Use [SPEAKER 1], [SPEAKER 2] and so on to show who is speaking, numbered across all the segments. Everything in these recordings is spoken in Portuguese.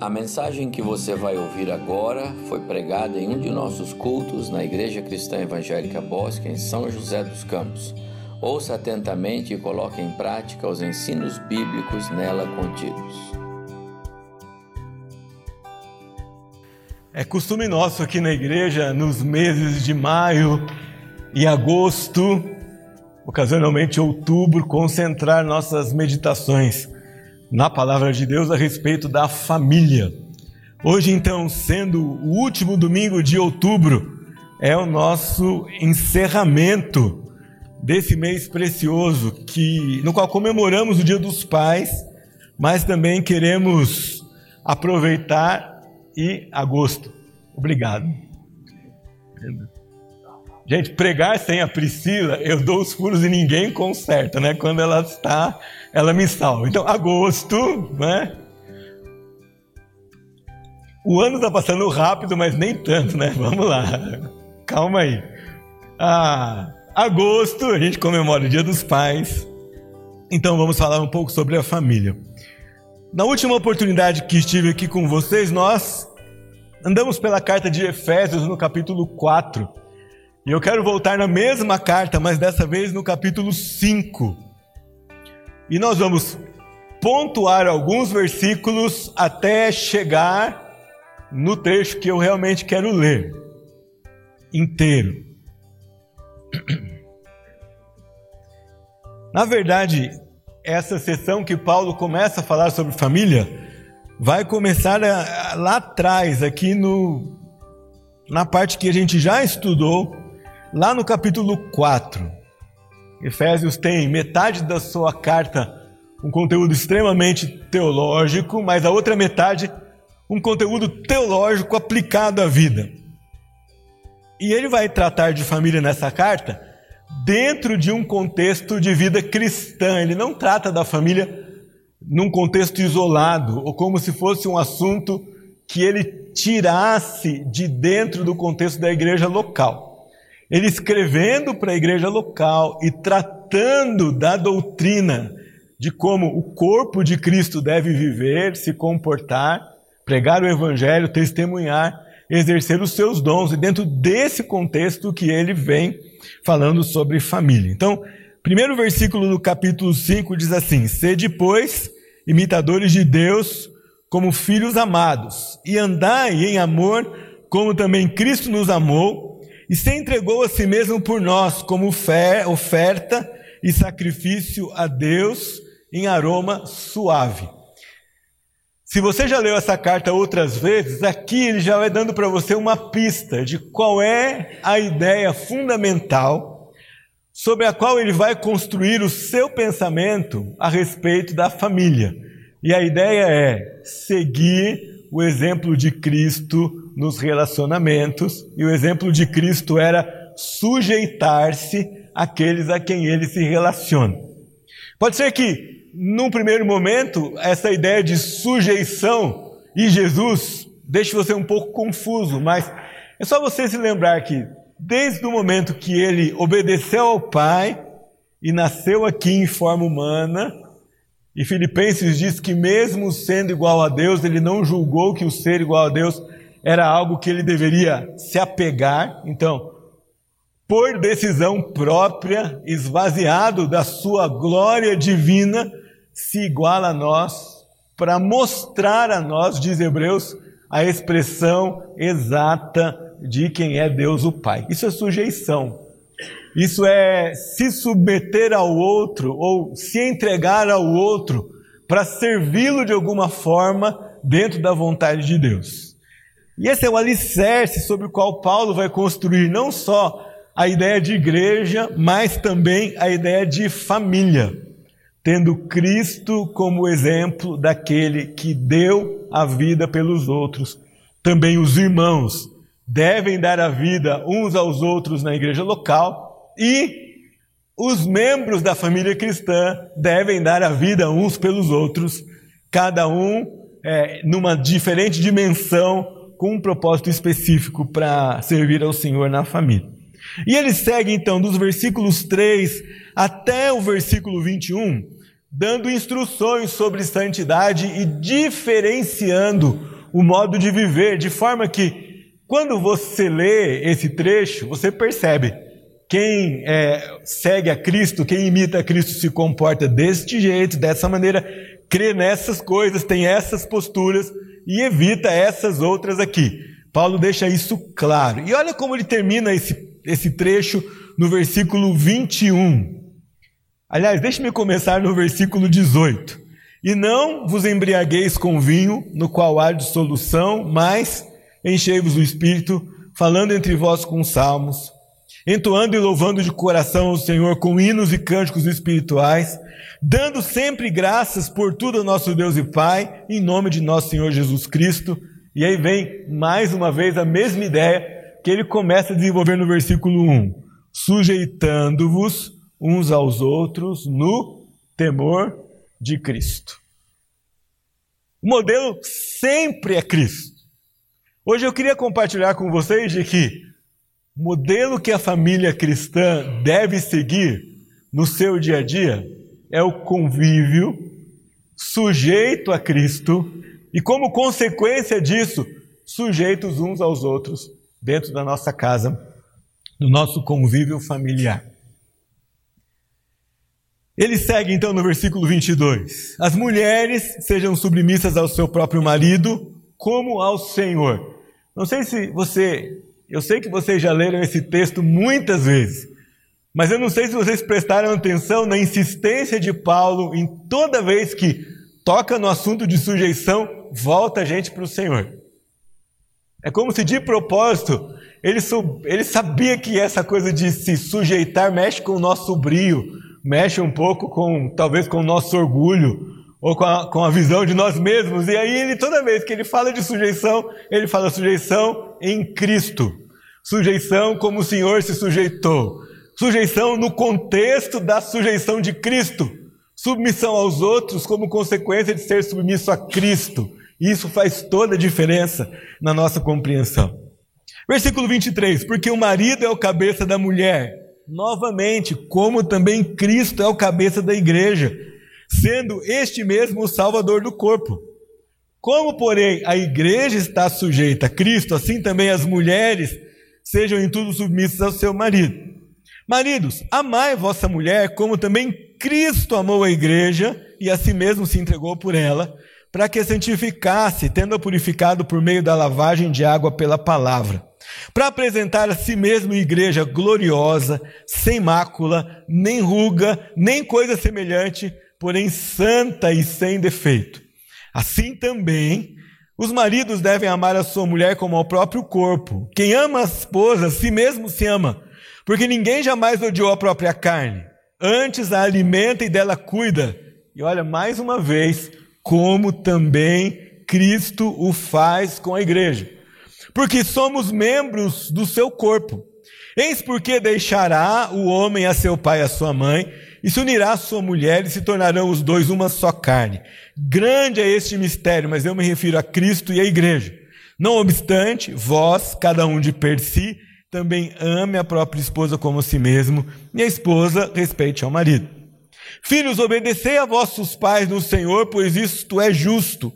[SPEAKER 1] A mensagem que você vai ouvir agora foi pregada em um de nossos cultos na Igreja Cristã Evangélica Bosque, em São José dos Campos. Ouça atentamente e coloque em prática os ensinos bíblicos nela contidos.
[SPEAKER 2] É costume nosso aqui na igreja, nos meses de maio e agosto, ocasionalmente outubro, concentrar nossas meditações na palavra de Deus a respeito da família. Hoje, então, sendo o último domingo de outubro, é o nosso encerramento desse mês precioso que no qual comemoramos o Dia dos Pais, mas também queremos aproveitar e agosto. Obrigado. Gente, pregar sem a Priscila, eu dou os furos e ninguém conserta, né? Quando ela está, ela me salva. Então, agosto, né? O ano está passando rápido, mas nem tanto, né? Vamos lá. Calma aí. Ah, agosto, a gente comemora o Dia dos Pais. Então, vamos falar um pouco sobre a família. Na última oportunidade que estive aqui com vocês, nós andamos pela carta de Efésios no capítulo 4. E eu quero voltar na mesma carta, mas dessa vez no capítulo 5. E nós vamos pontuar alguns versículos até chegar no trecho que eu realmente quero ler inteiro. Na verdade, essa sessão que Paulo começa a falar sobre família vai começar lá atrás, aqui no na parte que a gente já estudou Lá no capítulo 4, Efésios tem metade da sua carta um conteúdo extremamente teológico, mas a outra metade um conteúdo teológico aplicado à vida. E ele vai tratar de família nessa carta dentro de um contexto de vida cristã. Ele não trata da família num contexto isolado ou como se fosse um assunto que ele tirasse de dentro do contexto da igreja local. Ele escrevendo para a igreja local e tratando da doutrina de como o corpo de Cristo deve viver, se comportar, pregar o evangelho, testemunhar, exercer os seus dons, e dentro desse contexto que ele vem falando sobre família. Então, primeiro versículo do capítulo 5 diz assim: Sede, pois, imitadores de Deus, como filhos amados, e andai em amor, como também Cristo nos amou e se entregou a si mesmo por nós como oferta e sacrifício a Deus em aroma suave. Se você já leu essa carta outras vezes, aqui ele já vai dando para você uma pista de qual é a ideia fundamental sobre a qual ele vai construir o seu pensamento a respeito da família. E a ideia é seguir o exemplo de Cristo nos relacionamentos, e o exemplo de Cristo era sujeitar-se àqueles a quem ele se relaciona. Pode ser que, num primeiro momento, essa ideia de sujeição e Jesus deixe você um pouco confuso, mas é só você se lembrar que, desde o momento que ele obedeceu ao Pai e nasceu aqui em forma humana, e Filipenses diz que, mesmo sendo igual a Deus, ele não julgou que o ser igual a Deus era algo que ele deveria se apegar. Então, por decisão própria, esvaziado da sua glória divina, se iguala a nós, para mostrar a nós, diz Hebreus, a expressão exata de quem é Deus o Pai. Isso é sujeição. Isso é se submeter ao outro ou se entregar ao outro para servi-lo de alguma forma dentro da vontade de Deus. E esse é o alicerce sobre o qual Paulo vai construir não só a ideia de igreja, mas também a ideia de família, tendo Cristo como exemplo daquele que deu a vida pelos outros. Também os irmãos devem dar a vida uns aos outros na igreja local e os membros da família cristã devem dar a vida uns pelos outros, cada um é, numa diferente dimensão com um propósito específico para servir ao Senhor na família. E ele segue então dos versículos 3 até o versículo 21, dando instruções sobre santidade e diferenciando o modo de viver, de forma que, quando você lê esse trecho, você percebe quem é, segue a Cristo, quem imita a Cristo se comporta deste jeito, dessa maneira, crê nessas coisas, tem essas posturas e evita essas outras aqui. Paulo deixa isso claro. E olha como ele termina esse, esse trecho no versículo 21. Aliás, deixe-me começar no versículo 18. E não vos embriagueis com vinho, no qual há dissolução, mas enchei-vos o espírito, falando entre vós com salmos, entoando e louvando de coração o Senhor com hinos e cânticos espirituais, dando sempre graças por tudo ao nosso Deus e Pai, em nome de nosso Senhor Jesus Cristo. E aí vem mais uma vez a mesma ideia que ele começa a desenvolver no versículo 1: sujeitando-vos uns aos outros no temor de Cristo. O modelo sempre é Cristo. Hoje eu queria compartilhar com vocês de que modelo que a família cristã deve seguir no seu dia a dia é o convívio sujeito a Cristo e, como consequência disso, sujeitos uns aos outros dentro da nossa casa, no nosso convívio familiar. Ele segue então no versículo 22: As mulheres sejam submissas ao seu próprio marido, como ao Senhor. Não sei se você eu sei que vocês já leram esse texto muitas vezes, mas eu não sei se vocês prestaram atenção na insistência de Paulo em toda vez que toca no assunto de sujeição, volta a gente para o Senhor. É como se de propósito ele, ele sabia que essa coisa de se sujeitar mexe com o nosso brio, mexe um pouco com talvez com o nosso orgulho ou com a, com a visão de nós mesmos. E aí ele toda vez que ele fala de sujeição, ele fala sujeição em Cristo. Sujeição como o Senhor se sujeitou. Sujeição no contexto da sujeição de Cristo. Submissão aos outros como consequência de ser submisso a Cristo. Isso faz toda a diferença na nossa compreensão. Versículo 23: Porque o marido é o cabeça da mulher, novamente, como também Cristo é o cabeça da igreja, sendo este mesmo o salvador do corpo. Como, porém, a igreja está sujeita a Cristo, assim também as mulheres sejam em tudo submissas ao seu marido. Maridos, amai vossa mulher, como também Cristo amou a igreja e a si mesmo se entregou por ela, para que santificasse, tendo-a purificado por meio da lavagem de água pela palavra, para apresentar a si mesmo igreja gloriosa, sem mácula, nem ruga, nem coisa semelhante, porém santa e sem defeito. Assim também, os maridos devem amar a sua mulher como ao próprio corpo. Quem ama a esposa, a si mesmo se ama, porque ninguém jamais odiou a própria carne. Antes a alimenta e dela cuida. E olha, mais uma vez, como também Cristo o faz com a igreja. Porque somos membros do seu corpo. Eis porque deixará o homem a seu pai e a sua mãe, e se unirá à sua mulher, e se tornarão os dois uma só carne. Grande é este mistério, mas eu me refiro a Cristo e à igreja. Não obstante, vós, cada um de per si, também ame a própria esposa como a si mesmo, e a esposa respeite ao marido. Filhos, obedecei a vossos pais no Senhor, pois isto é justo.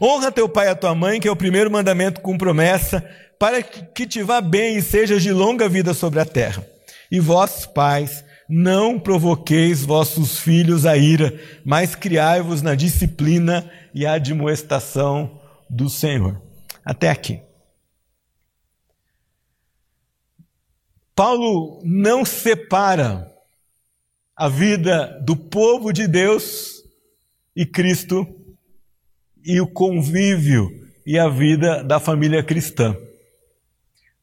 [SPEAKER 2] Honra teu pai e a tua mãe, que é o primeiro mandamento com promessa, para que te vá bem e sejas de longa vida sobre a terra. E vós, pais, não provoqueis vossos filhos a ira, mas criai-vos na disciplina e admoestação do Senhor. Até aqui. Paulo não separa a vida do povo de Deus e Cristo e o convívio e a vida da família cristã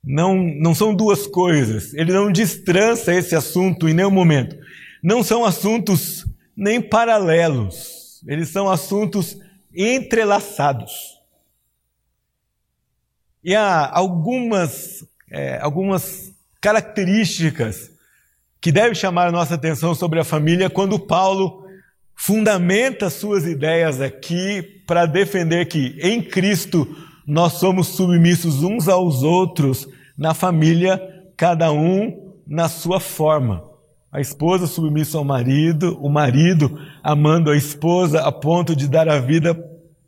[SPEAKER 2] não, não são duas coisas. Ele não destrança esse assunto em nenhum momento. Não são assuntos nem paralelos. Eles são assuntos entrelaçados. E há algumas, é, algumas características que devem chamar a nossa atenção sobre a família quando Paulo fundamenta suas ideias aqui para defender que em Cristo nós somos submissos uns aos outros na família, cada um na sua forma. A esposa submissa ao marido, o marido amando a esposa a ponto de dar a vida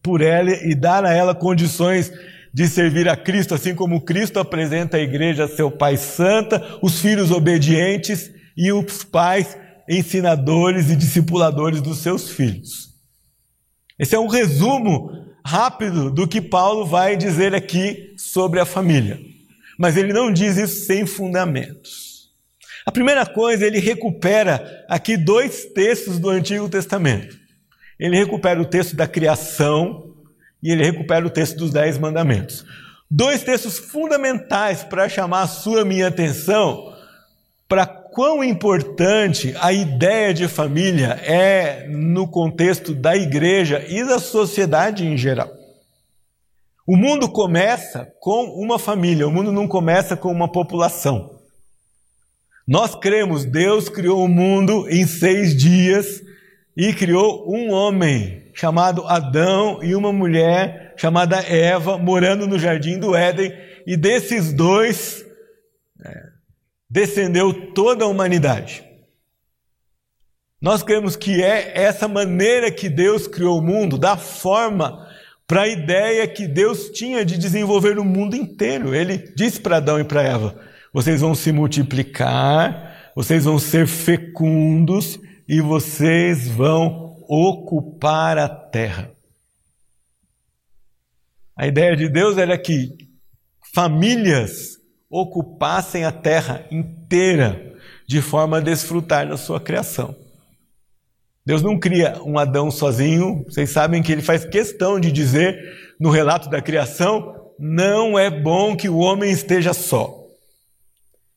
[SPEAKER 2] por ela e dar a ela condições de servir a Cristo, assim como Cristo apresenta a igreja a seu Pai Santa, os filhos obedientes e os pais ensinadores e discipuladores dos seus filhos. Esse é um resumo rápido do que Paulo vai dizer aqui sobre a família. Mas ele não diz isso sem fundamentos. A primeira coisa, ele recupera aqui dois textos do Antigo Testamento. Ele recupera o texto da criação e ele recupera o texto dos Dez Mandamentos. Dois textos fundamentais para chamar a sua minha atenção para quão importante a ideia de família é no contexto da igreja e da sociedade em geral. O mundo começa com uma família, o mundo não começa com uma população. Nós cremos, Deus criou o mundo em seis dias e criou um homem chamado Adão e uma mulher chamada Eva morando no jardim do Éden, e desses dois descendeu toda a humanidade. Nós cremos que é essa maneira que Deus criou o mundo, da forma para a ideia que Deus tinha de desenvolver o mundo inteiro. Ele disse para Adão e para Eva: vocês vão se multiplicar, vocês vão ser fecundos e vocês vão ocupar a terra. A ideia de Deus era que famílias ocupassem a terra inteira de forma a desfrutar da sua criação. Deus não cria um Adão sozinho, vocês sabem que ele faz questão de dizer no relato da criação: não é bom que o homem esteja só.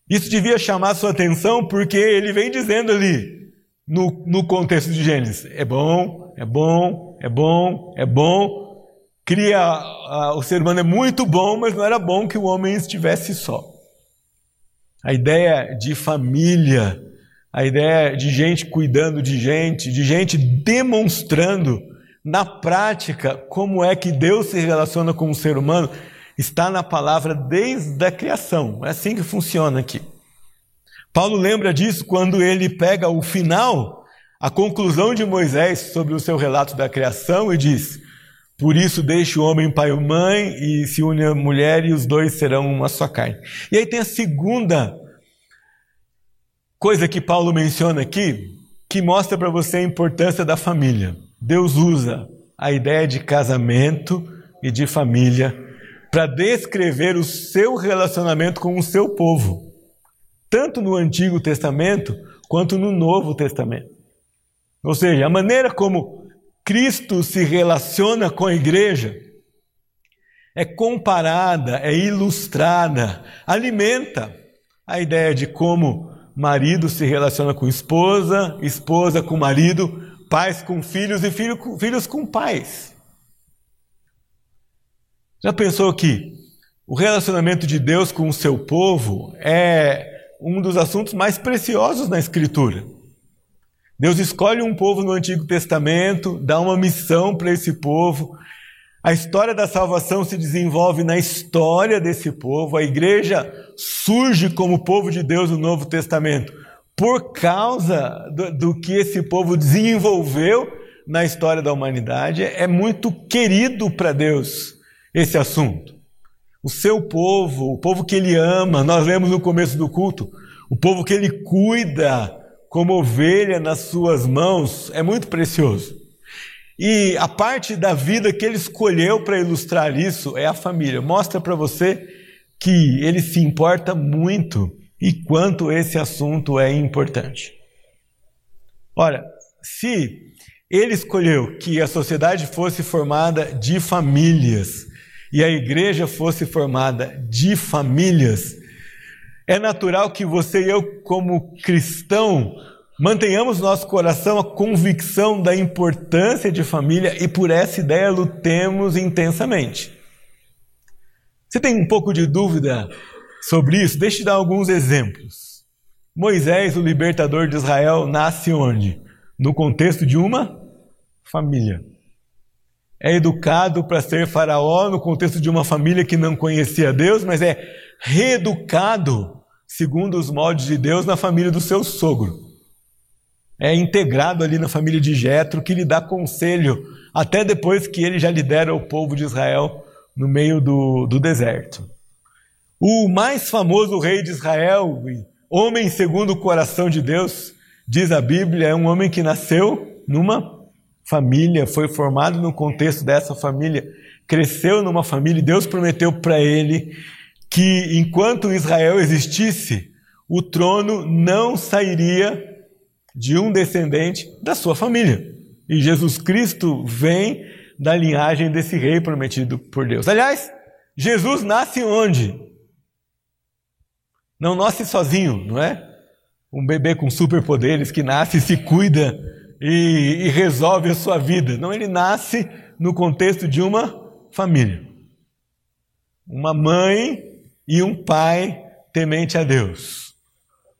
[SPEAKER 2] Isso devia chamar sua atenção porque ele vem dizendo ali: no, no contexto de Gênesis. É bom, é bom, é bom, é bom. Cria, a, o ser humano é muito bom, mas não era bom que o homem estivesse só. A ideia de família, a ideia de gente cuidando de gente, de gente demonstrando na prática como é que Deus se relaciona com o ser humano, está na palavra desde a criação. É assim que funciona aqui. Paulo lembra disso quando ele pega o final, a conclusão de Moisés sobre o seu relato da criação e diz: Por isso deixe o homem pai e mãe e se une a mulher e os dois serão uma só carne. E aí tem a segunda coisa que Paulo menciona aqui, que mostra para você a importância da família. Deus usa a ideia de casamento e de família para descrever o seu relacionamento com o seu povo tanto no Antigo Testamento quanto no Novo Testamento. Ou seja, a maneira como Cristo se relaciona com a igreja é comparada, é ilustrada, alimenta a ideia de como marido se relaciona com esposa, esposa com marido, pais com filhos e filho, filhos com pais. Já pensou que o relacionamento de Deus com o seu povo é um dos assuntos mais preciosos na Escritura. Deus escolhe um povo no Antigo Testamento, dá uma missão para esse povo. A história da salvação se desenvolve na história desse povo. A igreja surge como povo de Deus no Novo Testamento por causa do, do que esse povo desenvolveu na história da humanidade. É muito querido para Deus esse assunto o seu povo, o povo que ele ama, nós lemos no começo do culto, o povo que ele cuida como ovelha nas suas mãos, é muito precioso. E a parte da vida que ele escolheu para ilustrar isso é a família. Mostra para você que ele se importa muito e quanto esse assunto é importante. Ora, se ele escolheu que a sociedade fosse formada de famílias, e a igreja fosse formada de famílias, é natural que você e eu, como cristão, mantenhamos no nosso coração a convicção da importância de família e por essa ideia lutemos intensamente. Você tem um pouco de dúvida sobre isso? Deixe eu dar alguns exemplos. Moisés, o libertador de Israel, nasce onde? No contexto de uma família é educado para ser faraó no contexto de uma família que não conhecia Deus, mas é reeducado segundo os moldes de Deus na família do seu sogro. é integrado ali na família de Jetro, que lhe dá conselho, até depois que ele já lidera o povo de Israel no meio do, do deserto. O mais famoso rei de Israel, homem segundo o coração de Deus, diz a Bíblia, é um homem que nasceu numa família, foi formado no contexto dessa família, cresceu numa família e Deus prometeu para ele que enquanto Israel existisse, o trono não sairia de um descendente da sua família. E Jesus Cristo vem da linhagem desse rei prometido por Deus. Aliás, Jesus nasce onde? Não nasce sozinho, não é? Um bebê com superpoderes que nasce, se cuida e, e resolve a sua vida. Não, ele nasce no contexto de uma família. Uma mãe e um pai temente a Deus.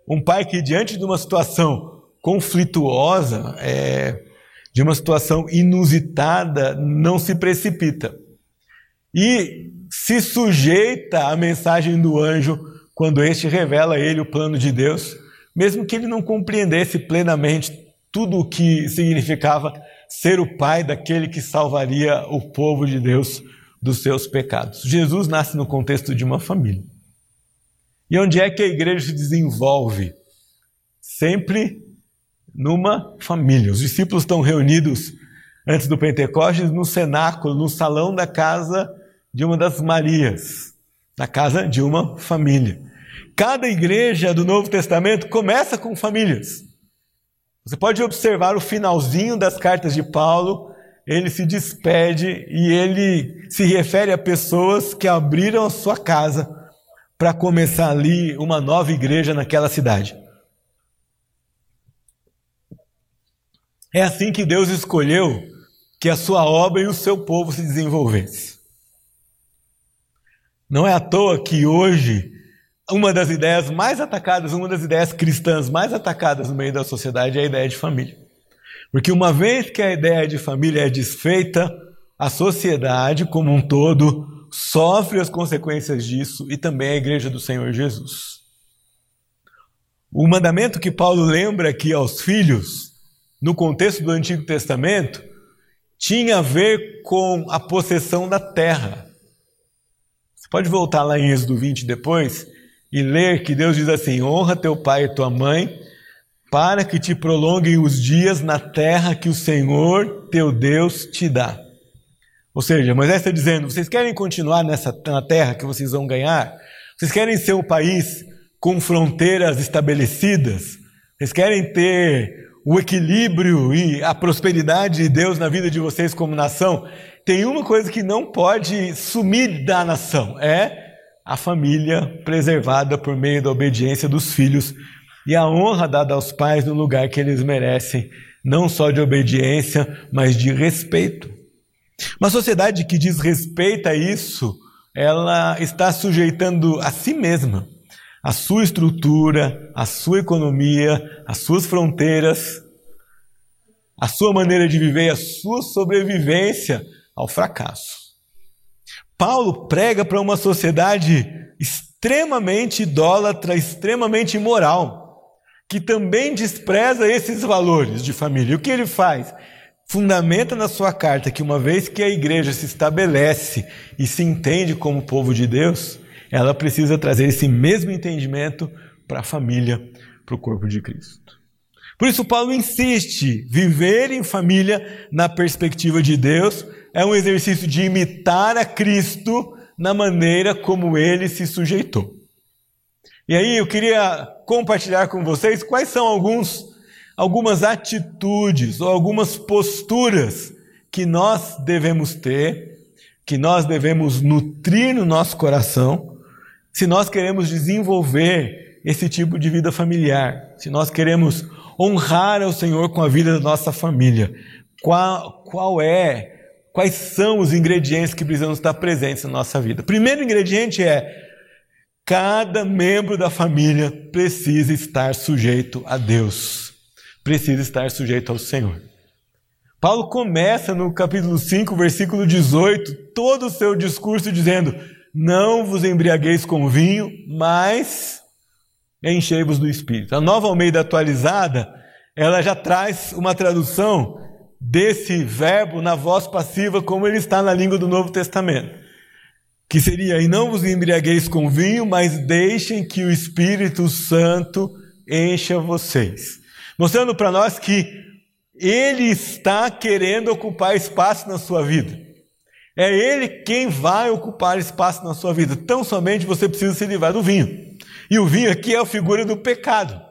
[SPEAKER 2] Um pai que, diante de uma situação conflituosa, é, de uma situação inusitada, não se precipita. E se sujeita à mensagem do anjo quando este revela a ele o plano de Deus, mesmo que ele não compreendesse plenamente tudo o que significava ser o pai daquele que salvaria o povo de Deus dos seus pecados. Jesus nasce no contexto de uma família. E onde é que a igreja se desenvolve? Sempre numa família. Os discípulos estão reunidos antes do Pentecostes no cenáculo, no salão da casa de uma das Marias, na casa de uma família. Cada igreja do Novo Testamento começa com famílias. Você pode observar o finalzinho das cartas de Paulo, ele se despede e ele se refere a pessoas que abriram a sua casa para começar ali uma nova igreja naquela cidade. É assim que Deus escolheu que a sua obra e o seu povo se desenvolvessem. Não é à toa que hoje uma das ideias mais atacadas, uma das ideias cristãs mais atacadas no meio da sociedade é a ideia de família. Porque uma vez que a ideia de família é desfeita, a sociedade como um todo sofre as consequências disso e também a igreja do Senhor Jesus. O mandamento que Paulo lembra aqui aos filhos no contexto do Antigo Testamento, tinha a ver com a possessão da terra. Você pode voltar lá em Êxodo 20 depois e ler que Deus diz assim: honra teu pai e tua mãe, para que te prolonguem os dias na terra que o Senhor teu Deus te dá. Ou seja, Moisés está dizendo: vocês querem continuar nessa na terra que vocês vão ganhar? Vocês querem ser um país com fronteiras estabelecidas? Vocês querem ter o equilíbrio e a prosperidade de Deus na vida de vocês como nação, tem uma coisa que não pode sumir da nação: é a família preservada por meio da obediência dos filhos e a honra dada aos pais no lugar que eles merecem, não só de obediência, mas de respeito. Uma sociedade que desrespeita isso, ela está sujeitando a si mesma a sua estrutura, a sua economia, as suas fronteiras, a sua maneira de viver, a sua sobrevivência ao fracasso. Paulo prega para uma sociedade extremamente idólatra, extremamente imoral, que também despreza esses valores de família. O que ele faz? Fundamenta na sua carta que uma vez que a igreja se estabelece e se entende como povo de Deus, ela precisa trazer esse mesmo entendimento para a família, para o corpo de Cristo. Por isso, Paulo insiste: viver em família na perspectiva de Deus é um exercício de imitar a Cristo na maneira como ele se sujeitou. E aí eu queria compartilhar com vocês quais são alguns, algumas atitudes ou algumas posturas que nós devemos ter, que nós devemos nutrir no nosso coração se nós queremos desenvolver esse tipo de vida familiar, se nós queremos honrar ao Senhor com a vida da nossa família, qual, qual é, quais são os ingredientes que precisam estar presentes na nossa vida? Primeiro ingrediente é cada membro da família precisa estar sujeito a Deus, precisa estar sujeito ao Senhor. Paulo começa no capítulo 5, versículo 18, todo o seu discurso dizendo: não vos embriagueis com vinho, mas enchei-vos do Espírito. A nova Almeida atualizada, ela já traz uma tradução desse verbo na voz passiva como ele está na língua do Novo Testamento. Que seria: "E não vos embriagueis com vinho, mas deixem que o Espírito Santo encha vocês". Mostrando para nós que ele está querendo ocupar espaço na sua vida. É ele quem vai ocupar espaço na sua vida. Tão somente você precisa se livrar do vinho. E o vinho aqui é a figura do pecado.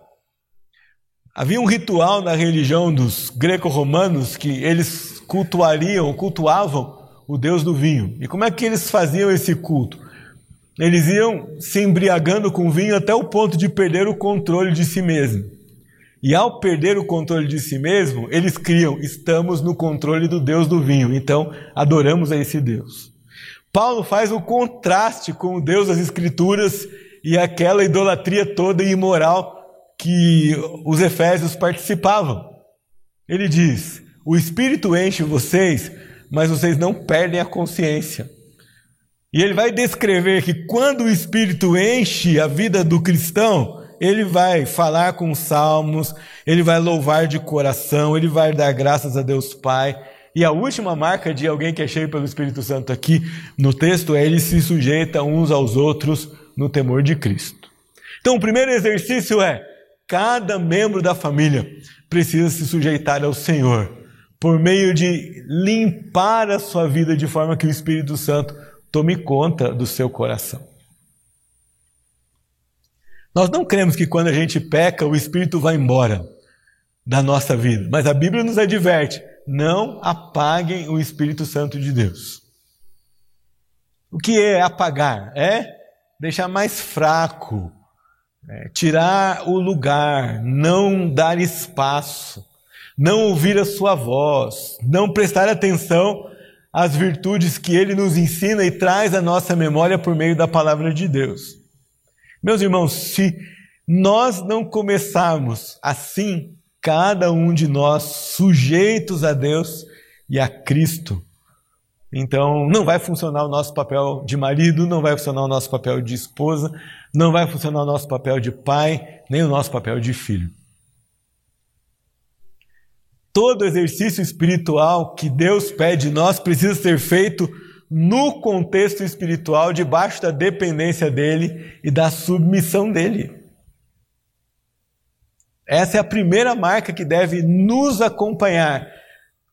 [SPEAKER 2] Havia um ritual na religião dos greco-romanos que eles cultuariam, cultuavam o deus do vinho. E como é que eles faziam esse culto? Eles iam se embriagando com vinho até o ponto de perder o controle de si mesmo. E ao perder o controle de si mesmo, eles criam: estamos no controle do Deus do vinho, então adoramos a esse Deus. Paulo faz o contraste com o Deus das Escrituras e aquela idolatria toda imoral que os efésios participavam. Ele diz: O Espírito enche vocês, mas vocês não perdem a consciência. E ele vai descrever que quando o Espírito enche a vida do cristão, ele vai falar com salmos, ele vai louvar de coração, ele vai dar graças a Deus Pai. E a última marca de alguém que é cheio pelo Espírito Santo aqui no texto é ele se sujeita uns aos outros no temor de Cristo. Então, o primeiro exercício é: cada membro da família precisa se sujeitar ao Senhor, por meio de limpar a sua vida de forma que o Espírito Santo tome conta do seu coração. Nós não cremos que quando a gente peca, o Espírito vai embora da nossa vida, mas a Bíblia nos adverte: não apaguem o Espírito Santo de Deus. O que é apagar? É deixar mais fraco, é tirar o lugar, não dar espaço, não ouvir a sua voz, não prestar atenção às virtudes que ele nos ensina e traz à nossa memória por meio da palavra de Deus. Meus irmãos, se nós não começarmos assim, cada um de nós sujeitos a Deus e a Cristo, então não vai funcionar o nosso papel de marido, não vai funcionar o nosso papel de esposa, não vai funcionar o nosso papel de pai, nem o nosso papel de filho. Todo exercício espiritual que Deus pede de nós precisa ser feito no contexto espiritual, debaixo da dependência dele e da submissão dele. Essa é a primeira marca que deve nos acompanhar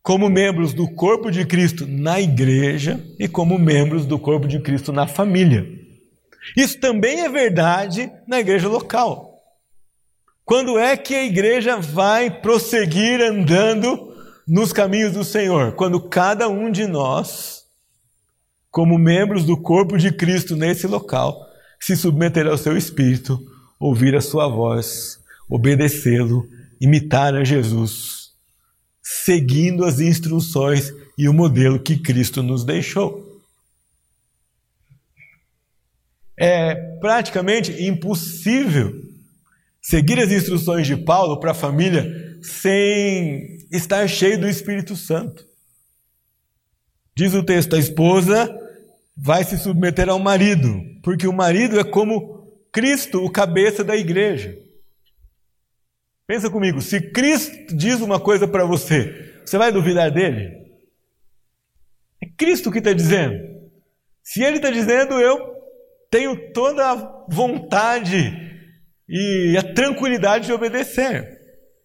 [SPEAKER 2] como membros do corpo de Cristo na igreja e como membros do corpo de Cristo na família. Isso também é verdade na igreja local. Quando é que a igreja vai prosseguir andando nos caminhos do Senhor? Quando cada um de nós como membros do corpo de Cristo nesse local, se submeter ao seu espírito, ouvir a sua voz, obedecê-lo, imitar a Jesus, seguindo as instruções e o modelo que Cristo nos deixou. É praticamente impossível seguir as instruções de Paulo para a família sem estar cheio do Espírito Santo. Diz o texto: a esposa vai se submeter ao marido, porque o marido é como Cristo, o cabeça da igreja. Pensa comigo, se Cristo diz uma coisa para você, você vai duvidar dele? É Cristo que está dizendo. Se ele está dizendo, eu tenho toda a vontade e a tranquilidade de obedecer.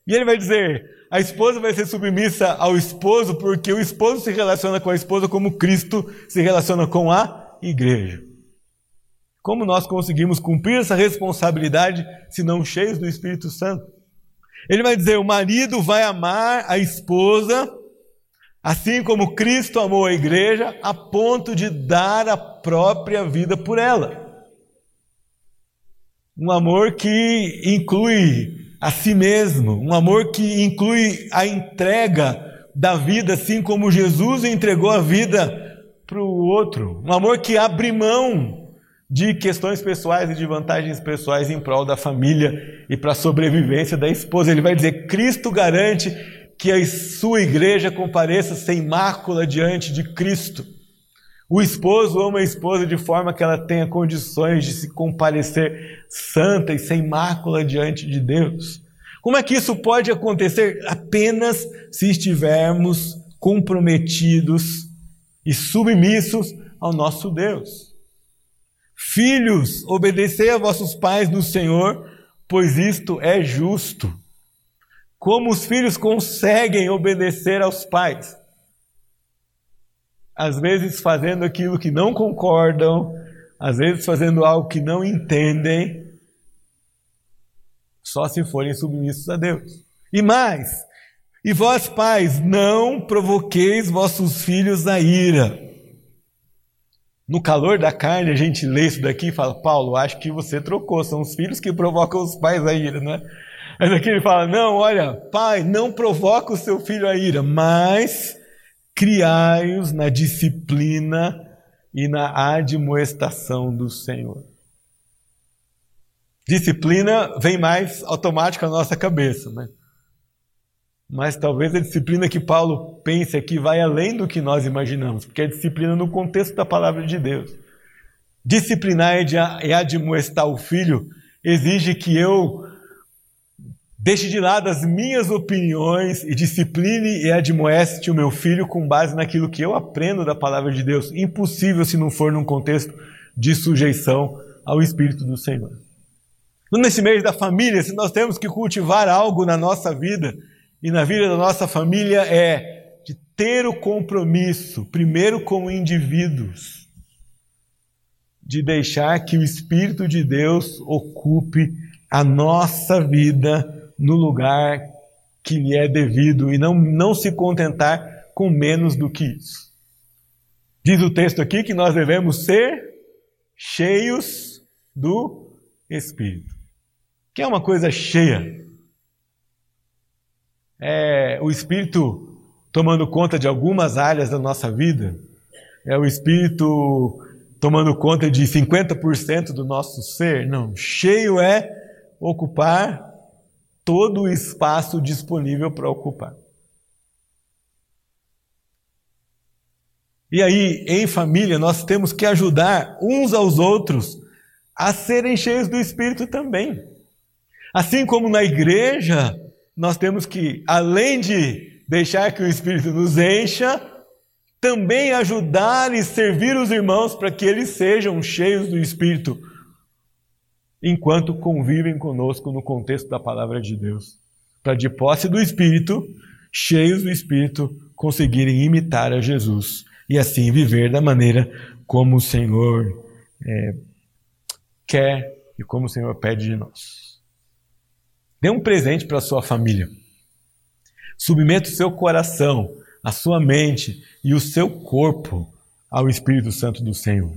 [SPEAKER 2] E ele vai dizer: a esposa vai ser submissa ao esposo porque o esposo se relaciona com a esposa como Cristo se relaciona com a igreja. Como nós conseguimos cumprir essa responsabilidade se não cheios do Espírito Santo? Ele vai dizer: o marido vai amar a esposa, assim como Cristo amou a igreja, a ponto de dar a própria vida por ela. Um amor que inclui a si mesmo, um amor que inclui a entrega da vida, assim como Jesus entregou a vida para o outro, um amor que abre mão de questões pessoais e de vantagens pessoais em prol da família e para a sobrevivência da esposa. Ele vai dizer: Cristo garante que a sua igreja compareça sem mácula diante de Cristo. O esposo ama a esposa de forma que ela tenha condições de se comparecer santa e sem mácula diante de Deus. Como é que isso pode acontecer? Apenas se estivermos comprometidos e submissos ao nosso Deus. Filhos, obedecei a vossos pais no Senhor, pois isto é justo. Como os filhos conseguem obedecer aos pais? Às vezes fazendo aquilo que não concordam, às vezes fazendo algo que não entendem, só se forem submissos a Deus. E mais, e vós pais, não provoqueis vossos filhos a ira. No calor da carne, a gente lê isso daqui e fala, Paulo, acho que você trocou, são os filhos que provocam os pais a ira, né? Mas aqui ele fala, não, olha, pai, não provoca o seu filho a ira, mas criai-os na disciplina e na admoestação do Senhor. Disciplina vem mais automática na nossa cabeça, né? Mas talvez a disciplina que Paulo pense aqui vai além do que nós imaginamos, porque é disciplina no contexto da palavra de Deus. Disciplinar e admoestar o filho exige que eu deixe de lado as minhas opiniões e discipline e admoeste o meu filho com base naquilo que eu aprendo da palavra de Deus. Impossível se não for num contexto de sujeição ao Espírito do Senhor. Nesse mês da família, se nós temos que cultivar algo na nossa vida e na vida da nossa família, é de ter o compromisso, primeiro com indivíduos, de deixar que o Espírito de Deus ocupe a nossa vida no lugar que lhe é devido e não, não se contentar com menos do que isso. Diz o texto aqui que nós devemos ser cheios do Espírito que é uma coisa cheia. É o Espírito tomando conta de algumas áreas da nossa vida, é o Espírito tomando conta de 50% do nosso ser. Não, cheio é ocupar todo o espaço disponível para ocupar. E aí, em família, nós temos que ajudar uns aos outros a serem cheios do Espírito também. Assim como na igreja, nós temos que, além de deixar que o Espírito nos encha, também ajudar e servir os irmãos para que eles sejam cheios do Espírito, enquanto convivem conosco no contexto da palavra de Deus. Para, de posse do Espírito, cheios do Espírito, conseguirem imitar a Jesus e assim viver da maneira como o Senhor é, quer e como o Senhor pede de nós. Dê um presente para a sua família. Submeta o seu coração, a sua mente e o seu corpo ao Espírito Santo do Senhor.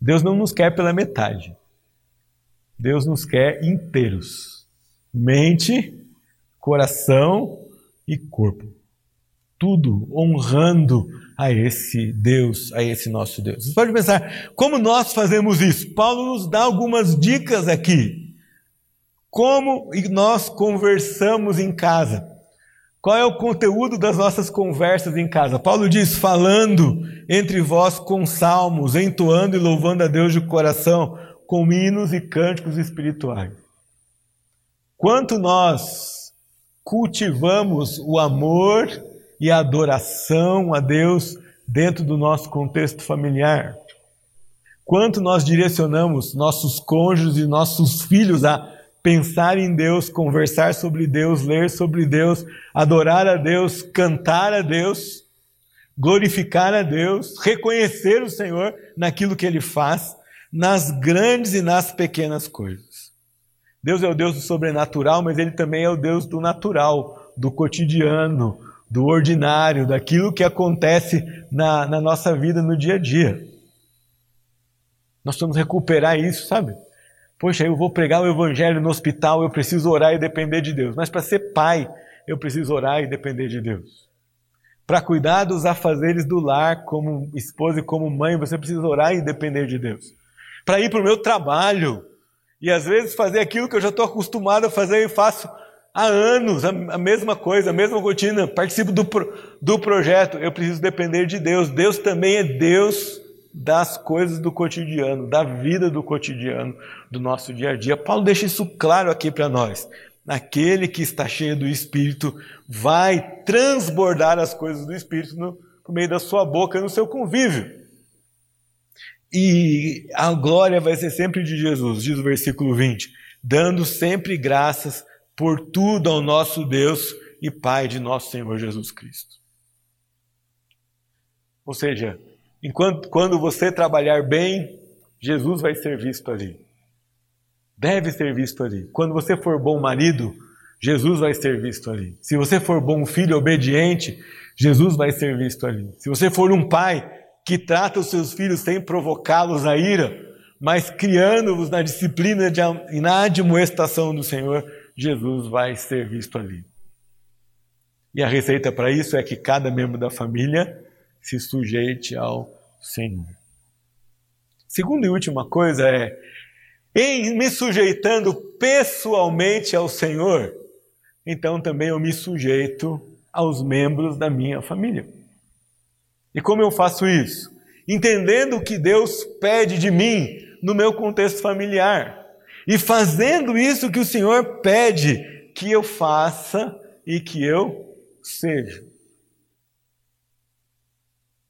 [SPEAKER 2] Deus não nos quer pela metade. Deus nos quer inteiros. Mente, coração e corpo. Tudo honrando a esse Deus, a esse nosso Deus. Você pode pensar, como nós fazemos isso? Paulo nos dá algumas dicas aqui. Como nós conversamos em casa? Qual é o conteúdo das nossas conversas em casa? Paulo diz: falando entre vós com salmos, entoando e louvando a Deus de coração, com hinos e cânticos espirituais. Quanto nós cultivamos o amor e a adoração a Deus dentro do nosso contexto familiar. Quanto nós direcionamos nossos cônjuges e nossos filhos a pensar em Deus, conversar sobre Deus, ler sobre Deus, adorar a Deus, cantar a Deus, glorificar a Deus, reconhecer o Senhor naquilo que Ele faz, nas grandes e nas pequenas coisas. Deus é o Deus do sobrenatural, mas Ele também é o Deus do natural, do cotidiano, do ordinário, daquilo que acontece na, na nossa vida no dia a dia. Nós precisamos recuperar isso, sabe? Poxa, eu vou pregar o evangelho no hospital, eu preciso orar e depender de Deus. Mas para ser pai, eu preciso orar e depender de Deus. Para cuidar dos afazeres do lar, como esposa e como mãe, você precisa orar e depender de Deus. Para ir para o meu trabalho e às vezes fazer aquilo que eu já estou acostumado a fazer e faço há anos, a, mesma coisa, a mesma rotina, participo do, do projeto, eu preciso depender de Deus. Deus também é Deus das coisas do cotidiano, da vida do cotidiano, do nosso dia a dia. Paulo deixa isso claro aqui para nós. naquele que está cheio do Espírito, vai transbordar as coisas do Espírito no, no meio da sua boca, no seu convívio. E a glória vai ser sempre de Jesus, diz o versículo 20, dando sempre graças por tudo ao nosso Deus e Pai de nosso Senhor Jesus Cristo. Ou seja, enquanto quando você trabalhar bem, Jesus vai ser visto ali deve ser visto ali. Quando você for bom marido, Jesus vai ser visto ali. Se você for bom filho obediente, Jesus vai ser visto ali. Se você for um pai que trata os seus filhos sem provocá-los à ira, mas criando-os na disciplina e na admoestação do Senhor, Jesus vai ser visto ali. E a receita para isso é que cada membro da família se sujeite ao Senhor. Segunda e última coisa é em me sujeitando pessoalmente ao Senhor, então também eu me sujeito aos membros da minha família. E como eu faço isso? Entendendo o que Deus pede de mim no meu contexto familiar e fazendo isso que o Senhor pede que eu faça e que eu seja.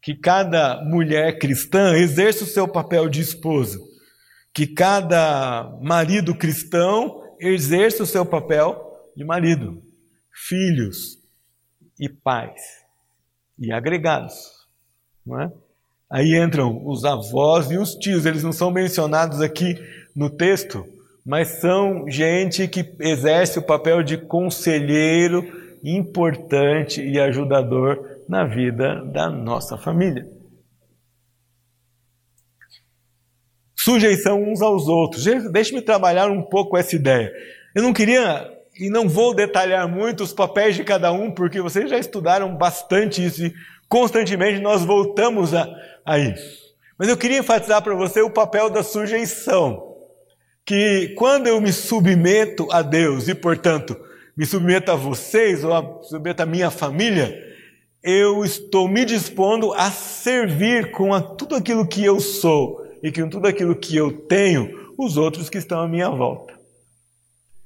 [SPEAKER 2] Que cada mulher cristã exerça o seu papel de esposa que cada marido cristão exerça o seu papel de marido, filhos e pais e agregados, não é? Aí entram os avós e os tios, eles não são mencionados aqui no texto, mas são gente que exerce o papel de conselheiro importante e ajudador na vida da nossa família. Sujeição uns aos outros. Deixe-me trabalhar um pouco essa ideia. Eu não queria e não vou detalhar muito os papéis de cada um, porque vocês já estudaram bastante isso e constantemente nós voltamos a, a isso. Mas eu queria enfatizar para você o papel da sujeição. Que quando eu me submeto a Deus e, portanto, me submeto a vocês ou a, submeto a minha família, eu estou me dispondo a servir com a, tudo aquilo que eu sou e com tudo aquilo que eu tenho, os outros que estão à minha volta.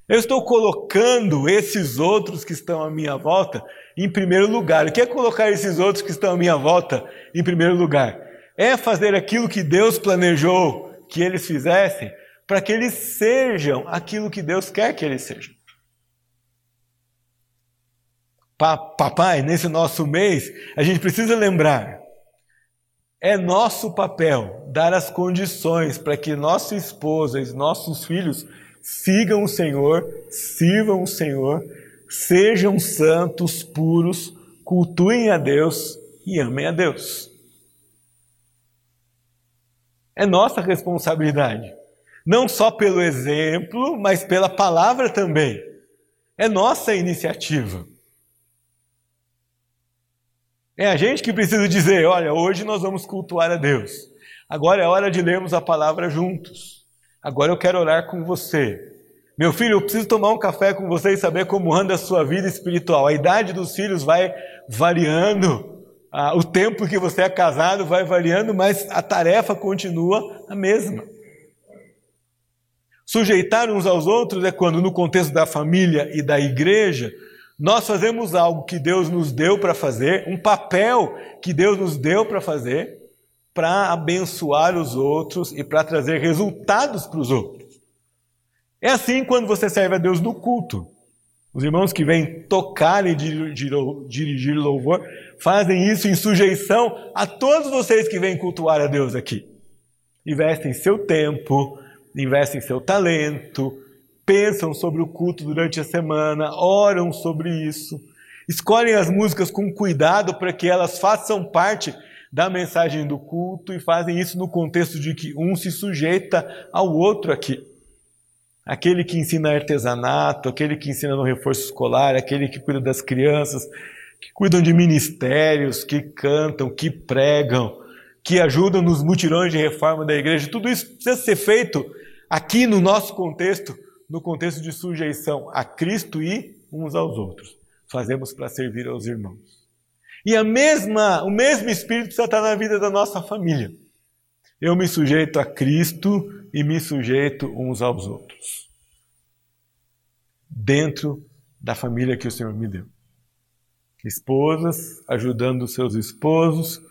[SPEAKER 2] Eu estou colocando esses outros que estão à minha volta em primeiro lugar. O que é colocar esses outros que estão à minha volta em primeiro lugar? É fazer aquilo que Deus planejou que eles fizessem para que eles sejam aquilo que Deus quer que eles sejam. Papai, nesse nosso mês, a gente precisa lembrar é nosso papel dar as condições para que nossa esposa e nossos filhos sigam o Senhor, sirvam o Senhor, sejam santos, puros, cultuem a Deus e amem a Deus. É nossa responsabilidade, não só pelo exemplo, mas pela palavra também. É nossa iniciativa. É a gente que precisa dizer: olha, hoje nós vamos cultuar a Deus. Agora é hora de lermos a palavra juntos. Agora eu quero orar com você. Meu filho, eu preciso tomar um café com você e saber como anda a sua vida espiritual. A idade dos filhos vai variando, o tempo que você é casado vai variando, mas a tarefa continua a mesma. Sujeitar uns aos outros é quando, no contexto da família e da igreja, nós fazemos algo que Deus nos deu para fazer, um papel que Deus nos deu para fazer, para abençoar os outros e para trazer resultados para os outros. É assim quando você serve a Deus no culto. Os irmãos que vêm tocar e dirigir louvor fazem isso em sujeição a todos vocês que vêm cultuar a Deus aqui. Investem seu tempo, investem seu talento, pensam sobre o culto durante a semana, oram sobre isso, escolhem as músicas com cuidado para que elas façam parte da mensagem do culto e fazem isso no contexto de que um se sujeita ao outro aqui. Aquele que ensina artesanato, aquele que ensina no reforço escolar, aquele que cuida das crianças, que cuidam de ministérios, que cantam, que pregam, que ajudam nos mutirões de reforma da igreja, tudo isso precisa ser feito aqui no nosso contexto no contexto de sujeição a Cristo e uns aos outros. Fazemos para servir aos irmãos. E a mesma, o mesmo espírito precisa estar na vida da nossa família. Eu me sujeito a Cristo e me sujeito uns aos outros. dentro da família que o Senhor me deu. Esposas ajudando seus esposos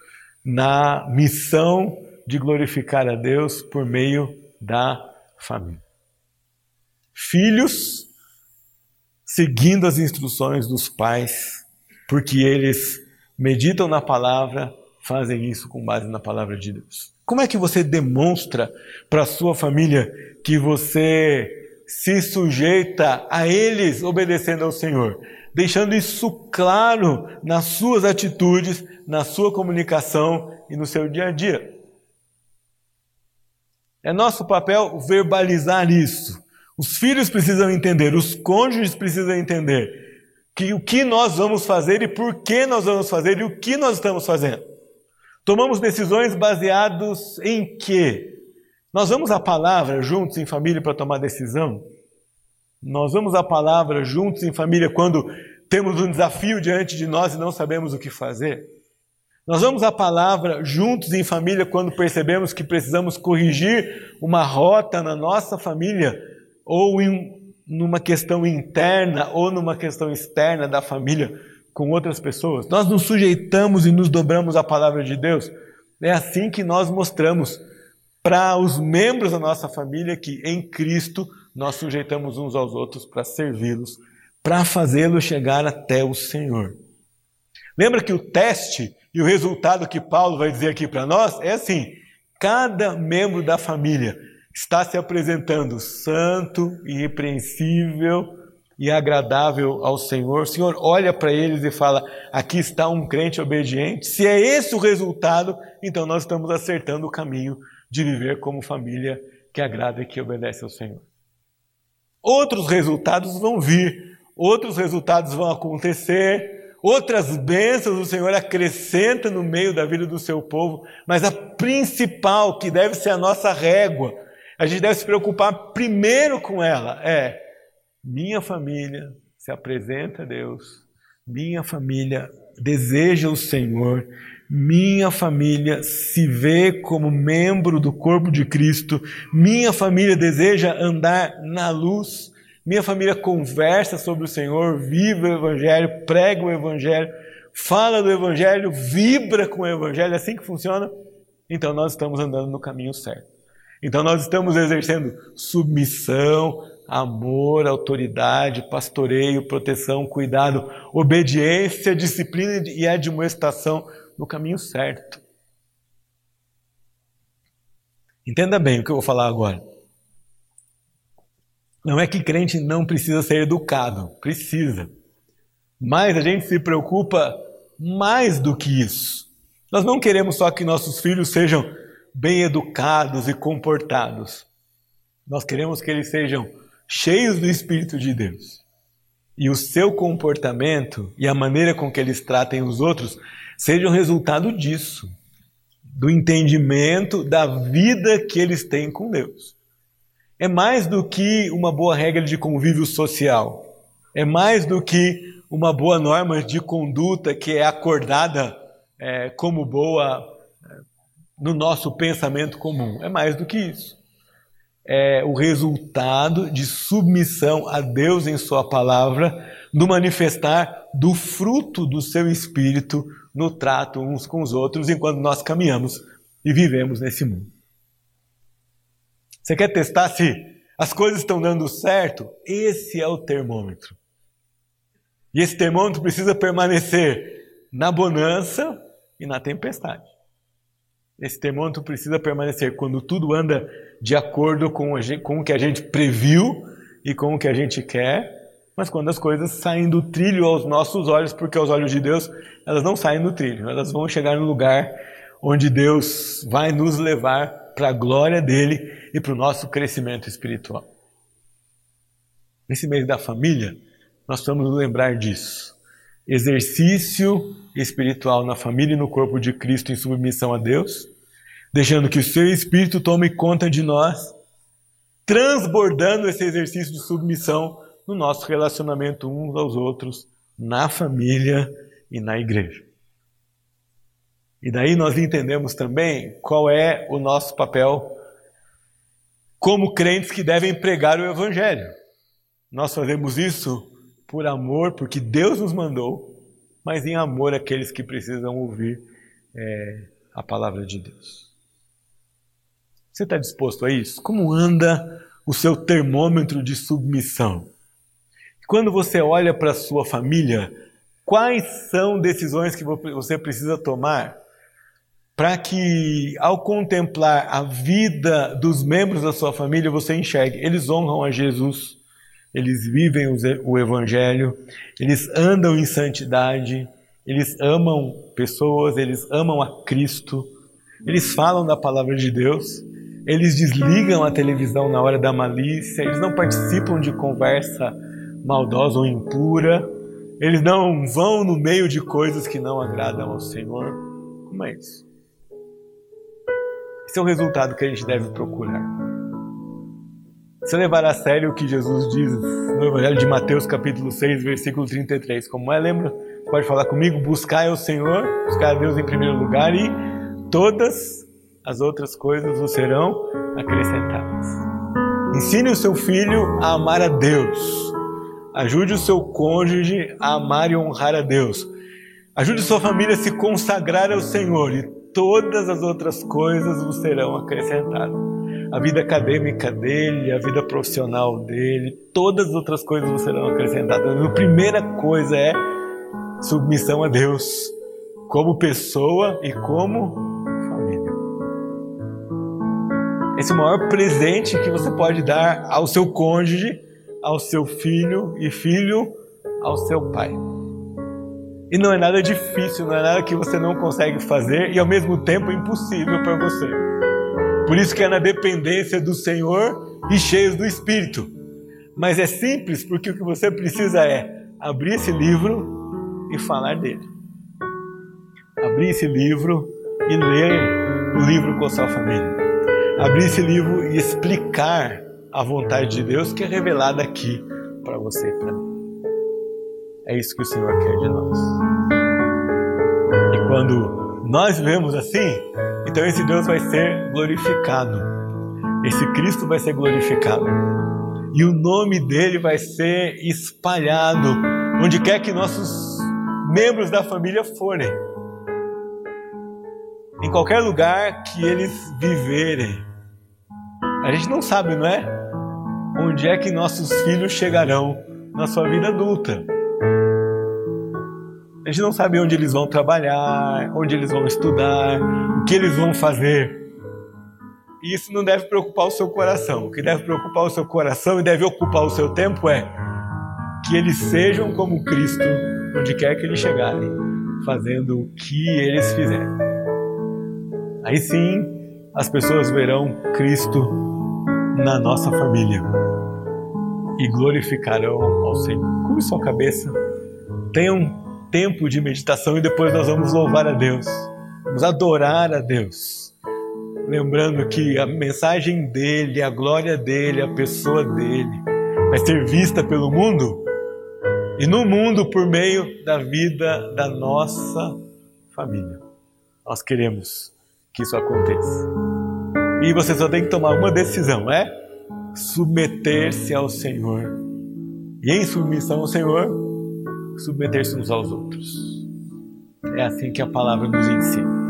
[SPEAKER 2] na missão de glorificar a Deus por meio da família. Filhos seguindo as instruções dos pais, porque eles meditam na palavra, fazem isso com base na palavra de Deus. Como é que você demonstra para a sua família que você se sujeita a eles obedecendo ao Senhor? Deixando isso claro nas suas atitudes, na sua comunicação e no seu dia a dia. É nosso papel verbalizar isso. Os filhos precisam entender, os cônjuges precisam entender que o que nós vamos fazer e por que nós vamos fazer e o que nós estamos fazendo. Tomamos decisões baseados em quê? Nós vamos à palavra juntos em família para tomar decisão? Nós vamos à palavra juntos em família quando temos um desafio diante de nós e não sabemos o que fazer? Nós vamos à palavra juntos em família quando percebemos que precisamos corrigir uma rota na nossa família ou em numa questão interna ou numa questão externa da família com outras pessoas. Nós nos sujeitamos e nos dobramos à palavra de Deus. É assim que nós mostramos para os membros da nossa família que em Cristo nós sujeitamos uns aos outros para servi-los, para fazê-los chegar até o Senhor. Lembra que o teste e o resultado que Paulo vai dizer aqui para nós é assim: cada membro da família está se apresentando santo, irrepreensível e agradável ao Senhor. O Senhor olha para eles e fala: aqui está um crente obediente. Se é esse o resultado, então nós estamos acertando o caminho de viver como família que agrada e que obedece ao Senhor. Outros resultados vão vir, outros resultados vão acontecer outras bênçãos o Senhor acrescenta no meio da vida do seu povo, mas a principal, que deve ser a nossa régua, a gente deve se preocupar primeiro com ela, é: minha família se apresenta a Deus, minha família deseja o Senhor, minha família se vê como membro do corpo de Cristo, minha família deseja andar na luz. Minha família conversa sobre o Senhor, vive o Evangelho, prega o Evangelho, fala do Evangelho, vibra com o Evangelho, é assim que funciona? Então nós estamos andando no caminho certo. Então nós estamos exercendo submissão, amor, autoridade, pastoreio, proteção, cuidado, obediência, disciplina e admoestação no caminho certo. Entenda bem o que eu vou falar agora. Não é que crente não precisa ser educado, precisa. Mas a gente se preocupa mais do que isso. Nós não queremos só que nossos filhos sejam bem educados e comportados. Nós queremos que eles sejam cheios do Espírito de Deus. E o seu comportamento e a maneira com que eles tratem os outros sejam resultado disso, do entendimento da vida que eles têm com Deus é mais do que uma boa regra de convívio social. É mais do que uma boa norma de conduta que é acordada é, como boa no nosso pensamento comum. É mais do que isso. É o resultado de submissão a Deus em Sua palavra, do manifestar do fruto do seu espírito no trato uns com os outros enquanto nós caminhamos e vivemos nesse mundo. Você quer testar se as coisas estão dando certo? Esse é o termômetro. E esse termômetro precisa permanecer na bonança e na tempestade. Esse termômetro precisa permanecer quando tudo anda de acordo com, com o que a gente previu e com o que a gente quer, mas quando as coisas saem do trilho aos nossos olhos, porque aos olhos de Deus elas não saem do trilho, elas vão chegar no lugar onde Deus vai nos levar para a glória dele e para o nosso crescimento espiritual. Nesse mês da família, nós vamos lembrar disso. Exercício espiritual na família e no corpo de Cristo em submissão a Deus, deixando que o seu Espírito tome conta de nós, transbordando esse exercício de submissão no nosso relacionamento uns aos outros, na família e na igreja. E daí nós entendemos também qual é o nosso papel como crentes que devem pregar o Evangelho. Nós fazemos isso por amor, porque Deus nos mandou, mas em amor àqueles que precisam ouvir é, a palavra de Deus. Você está disposto a isso? Como anda o seu termômetro de submissão? Quando você olha para a sua família, quais são decisões que você precisa tomar para que, ao contemplar a vida dos membros da sua família, você enxergue, eles honram a Jesus, eles vivem o Evangelho, eles andam em santidade, eles amam pessoas, eles amam a Cristo, eles falam da palavra de Deus, eles desligam a televisão na hora da malícia, eles não participam de conversa maldosa ou impura, eles não vão no meio de coisas que não agradam ao Senhor. Como é isso? Esse é o resultado que a gente deve procurar. Se levar a sério o que Jesus diz no Evangelho de Mateus, capítulo 6, versículo 33, como é, lembra? Pode falar comigo, buscar o Senhor, buscar a Deus em primeiro lugar e todas as outras coisas vos serão acrescentadas. Ensine o seu filho a amar a Deus. Ajude o seu cônjuge a amar e honrar a Deus. Ajude sua família a se consagrar ao Senhor e todas as outras coisas vos serão acrescentadas a vida acadêmica dele, a vida profissional dele, todas as outras coisas serão acrescentadas. A primeira coisa é submissão a Deus, como pessoa e como Esse é o maior presente que você pode dar ao seu cônjuge, ao seu filho e filho ao seu pai. E não é nada difícil, não é nada que você não consegue fazer e ao mesmo tempo impossível para você. Por isso que é na dependência do Senhor e cheios do Espírito. Mas é simples porque o que você precisa é abrir esse livro e falar dele. Abrir esse livro e ler o livro com a sua família. Abrir esse livro e explicar a vontade de Deus que é revelada aqui para você e para mim. É isso que o Senhor quer de nós. E quando nós vemos assim, então esse Deus vai ser glorificado. Esse Cristo vai ser glorificado. E o nome dele vai ser espalhado onde quer que nossos membros da família forem. Em qualquer lugar que eles viverem. A gente não sabe, não é? Onde é que nossos filhos chegarão na sua vida adulta. A gente não sabe onde eles vão trabalhar, onde eles vão estudar, o que eles vão fazer. E isso não deve preocupar o seu coração. O que deve preocupar o seu coração e deve ocupar o seu tempo é que eles sejam como Cristo, onde quer que eles chegarem, fazendo o que eles fizerem. Aí sim, as pessoas verão Cristo na nossa família e glorificarão ao Senhor. Cube sua cabeça, tenham tempo de meditação e depois nós vamos louvar a Deus, vamos adorar a Deus. Lembrando que a mensagem dele, a glória dele, a pessoa dele vai ser vista pelo mundo e no mundo por meio da vida da nossa família. Nós queremos que isso aconteça. E você só tem que tomar uma decisão, é submeter-se ao Senhor. E em submissão ao Senhor, submeter-se uns aos outros. É assim que a palavra nos ensina.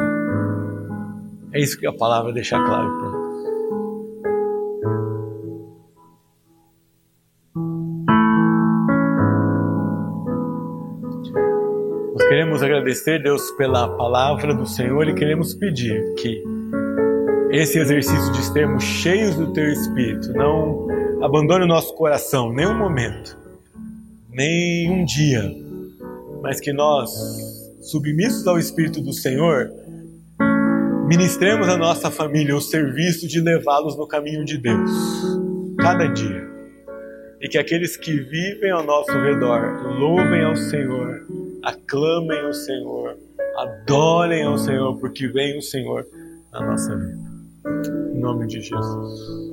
[SPEAKER 2] É isso que a palavra deixa claro para nós. Queremos agradecer, Deus, pela palavra do Senhor e queremos pedir que esse exercício de estarmos cheios do Teu Espírito não abandone o nosso coração, nenhum momento nem um dia, mas que nós, submissos ao Espírito do Senhor, ministremos a nossa família o serviço de levá-los no caminho de Deus, cada dia. E que aqueles que vivem ao nosso redor louvem ao Senhor, aclamem ao Senhor, adorem ao Senhor, porque vem o Senhor na nossa vida. Em nome de Jesus.